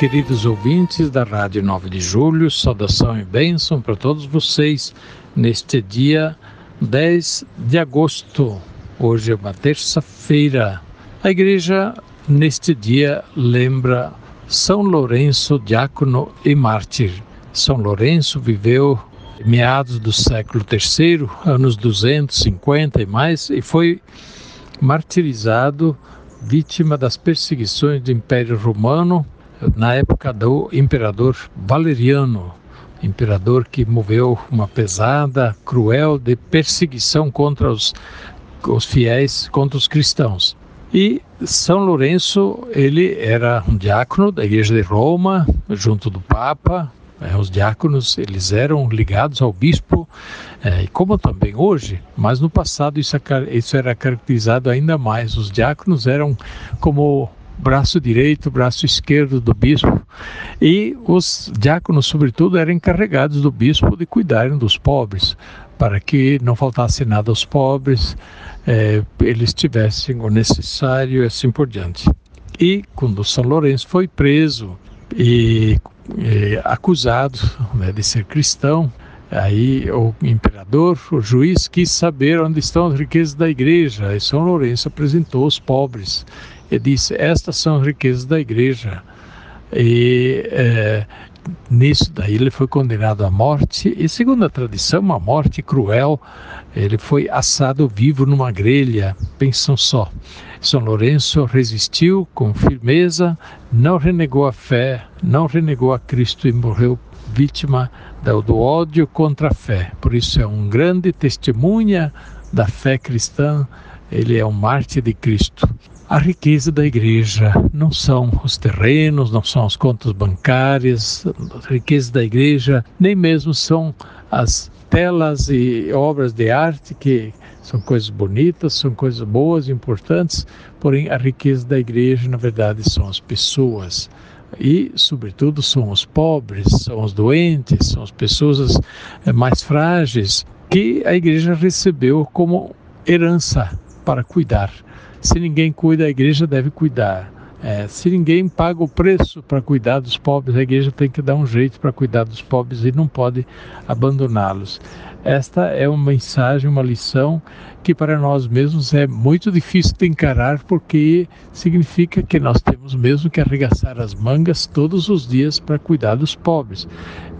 Queridos ouvintes da Rádio 9 de Julho, saudação e bênção para todos vocês neste dia 10 de agosto. Hoje é uma terça-feira. A igreja, neste dia, lembra São Lourenço, diácono e mártir. São Lourenço viveu meados do século III, anos 250 e mais, e foi martirizado, vítima das perseguições do Império Romano na época do imperador Valeriano, imperador que moveu uma pesada, cruel de perseguição contra os, os fiéis, contra os cristãos. E São Lourenço, ele era um diácono da Igreja de Roma, junto do Papa. É, os diáconos, eles eram ligados ao bispo, é, como também hoje, mas no passado isso, isso era caracterizado ainda mais. Os diáconos eram como braço direito, braço esquerdo do bispo, e os diáconos, sobretudo, eram encarregados do bispo de cuidarem dos pobres, para que não faltasse nada aos pobres, é, eles tivessem o necessário e assim por diante. E quando São Lourenço foi preso e, e acusado né, de ser cristão, Aí o imperador, o juiz, quis saber onde estão as riquezas da igreja. E São Lourenço apresentou os pobres e disse: Estas são as riquezas da igreja. E é, nisso daí ele foi condenado à morte, e segundo a tradição, uma morte cruel. Ele foi assado vivo numa grelha, pensam só. São Lourenço resistiu com firmeza, não renegou a fé, não renegou a Cristo e morreu vítima do ódio contra a fé. Por isso é um grande testemunha da fé cristã, ele é um mártir de Cristo. A riqueza da igreja não são os terrenos, não são as contas bancárias, a riqueza da igreja nem mesmo são as telas e obras de arte que são coisas bonitas, são coisas boas, importantes, porém a riqueza da igreja, na verdade, são as pessoas. E, sobretudo, são os pobres, são os doentes, são as pessoas eh, mais frágeis que a igreja recebeu como herança para cuidar. Se ninguém cuida, a igreja deve cuidar. É, se ninguém paga o preço para cuidar dos pobres, a igreja tem que dar um jeito para cuidar dos pobres e não pode abandoná-los. Esta é uma mensagem, uma lição que para nós mesmos é muito difícil de encarar, porque significa que nós temos mesmo que arregaçar as mangas todos os dias para cuidar dos pobres.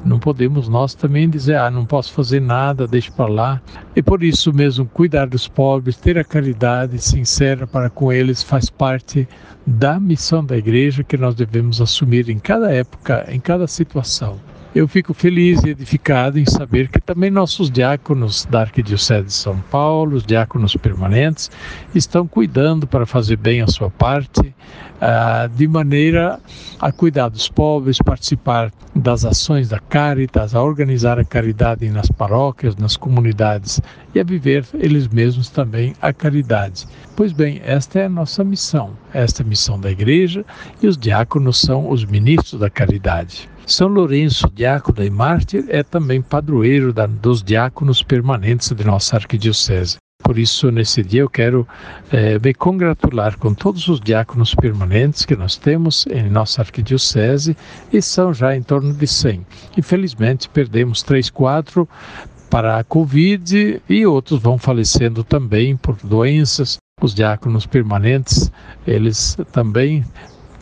Não podemos nós também dizer, ah, não posso fazer nada, deixe para lá. E por isso mesmo, cuidar dos pobres, ter a caridade sincera para com eles faz parte da missão da igreja que nós devemos assumir em cada época, em cada situação. Eu fico feliz e edificado em saber que também nossos diáconos da Arquidiocese de São Paulo, os diáconos permanentes, estão cuidando para fazer bem a sua parte, uh, de maneira a cuidar dos pobres, participar das ações da Caritas, a organizar a caridade nas paróquias, nas comunidades e a viver eles mesmos também a caridade. Pois bem, esta é a nossa missão, esta é a missão da igreja e os diáconos são os ministros da caridade. São Lourenço, diácono e mártir, é também padroeiro da, dos diáconos permanentes de nossa arquidiocese. Por isso, nesse dia, eu quero é, me congratular com todos os diáconos permanentes que nós temos em nossa arquidiocese, e são já em torno de 100. Infelizmente, perdemos três, quatro para a Covid e outros vão falecendo também por doenças. Os diáconos permanentes, eles também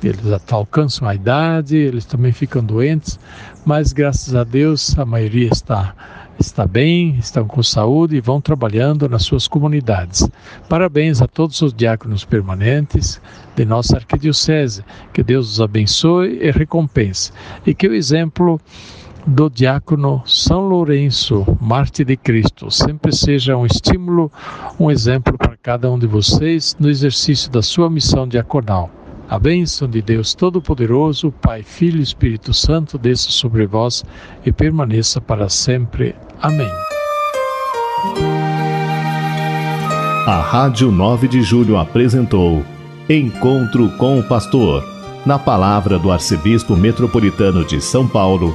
eles alcançam a idade, eles também ficam doentes, mas graças a Deus a maioria está está bem, estão com saúde e vão trabalhando nas suas comunidades. Parabéns a todos os diáconos permanentes de nossa arquidiocese. Que Deus os abençoe e recompense. E que o exemplo do diácono São Lourenço, Marte de Cristo, sempre seja um estímulo, um exemplo para cada um de vocês no exercício da sua missão diaconal. A bênção de Deus Todo-Poderoso, Pai, Filho e Espírito Santo, desça sobre vós e permaneça para sempre. Amém. A Rádio 9 de Julho apresentou Encontro com o Pastor, na palavra do Arcebispo Metropolitano de São Paulo,